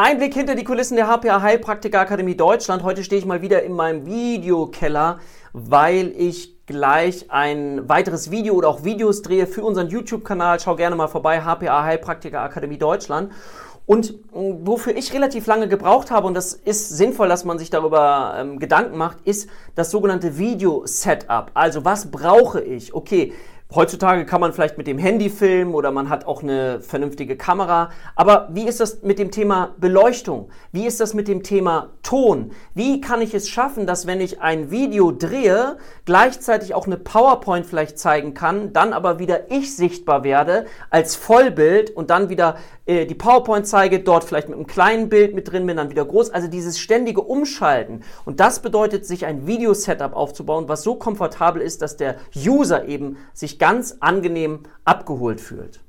Ein Blick hinter die Kulissen der HPA Heilpraktiker Akademie Deutschland. Heute stehe ich mal wieder in meinem Videokeller, weil ich gleich ein weiteres Video oder auch Videos drehe für unseren YouTube-Kanal. Schau gerne mal vorbei, HPA Heilpraktiker Akademie Deutschland. Und äh, wofür ich relativ lange gebraucht habe, und das ist sinnvoll, dass man sich darüber ähm, Gedanken macht, ist das sogenannte Video-Setup. Also was brauche ich? Okay, Heutzutage kann man vielleicht mit dem Handy filmen oder man hat auch eine vernünftige Kamera. Aber wie ist das mit dem Thema Beleuchtung? Wie ist das mit dem Thema Ton? Wie kann ich es schaffen, dass wenn ich ein Video drehe, gleichzeitig auch eine PowerPoint vielleicht zeigen kann, dann aber wieder ich sichtbar werde als Vollbild und dann wieder äh, die PowerPoint zeige, dort vielleicht mit einem kleinen Bild mit drin bin, dann wieder groß. Also dieses ständige Umschalten. Und das bedeutet, sich ein Video-Setup aufzubauen, was so komfortabel ist, dass der User eben ganz angenehm abgeholt fühlt.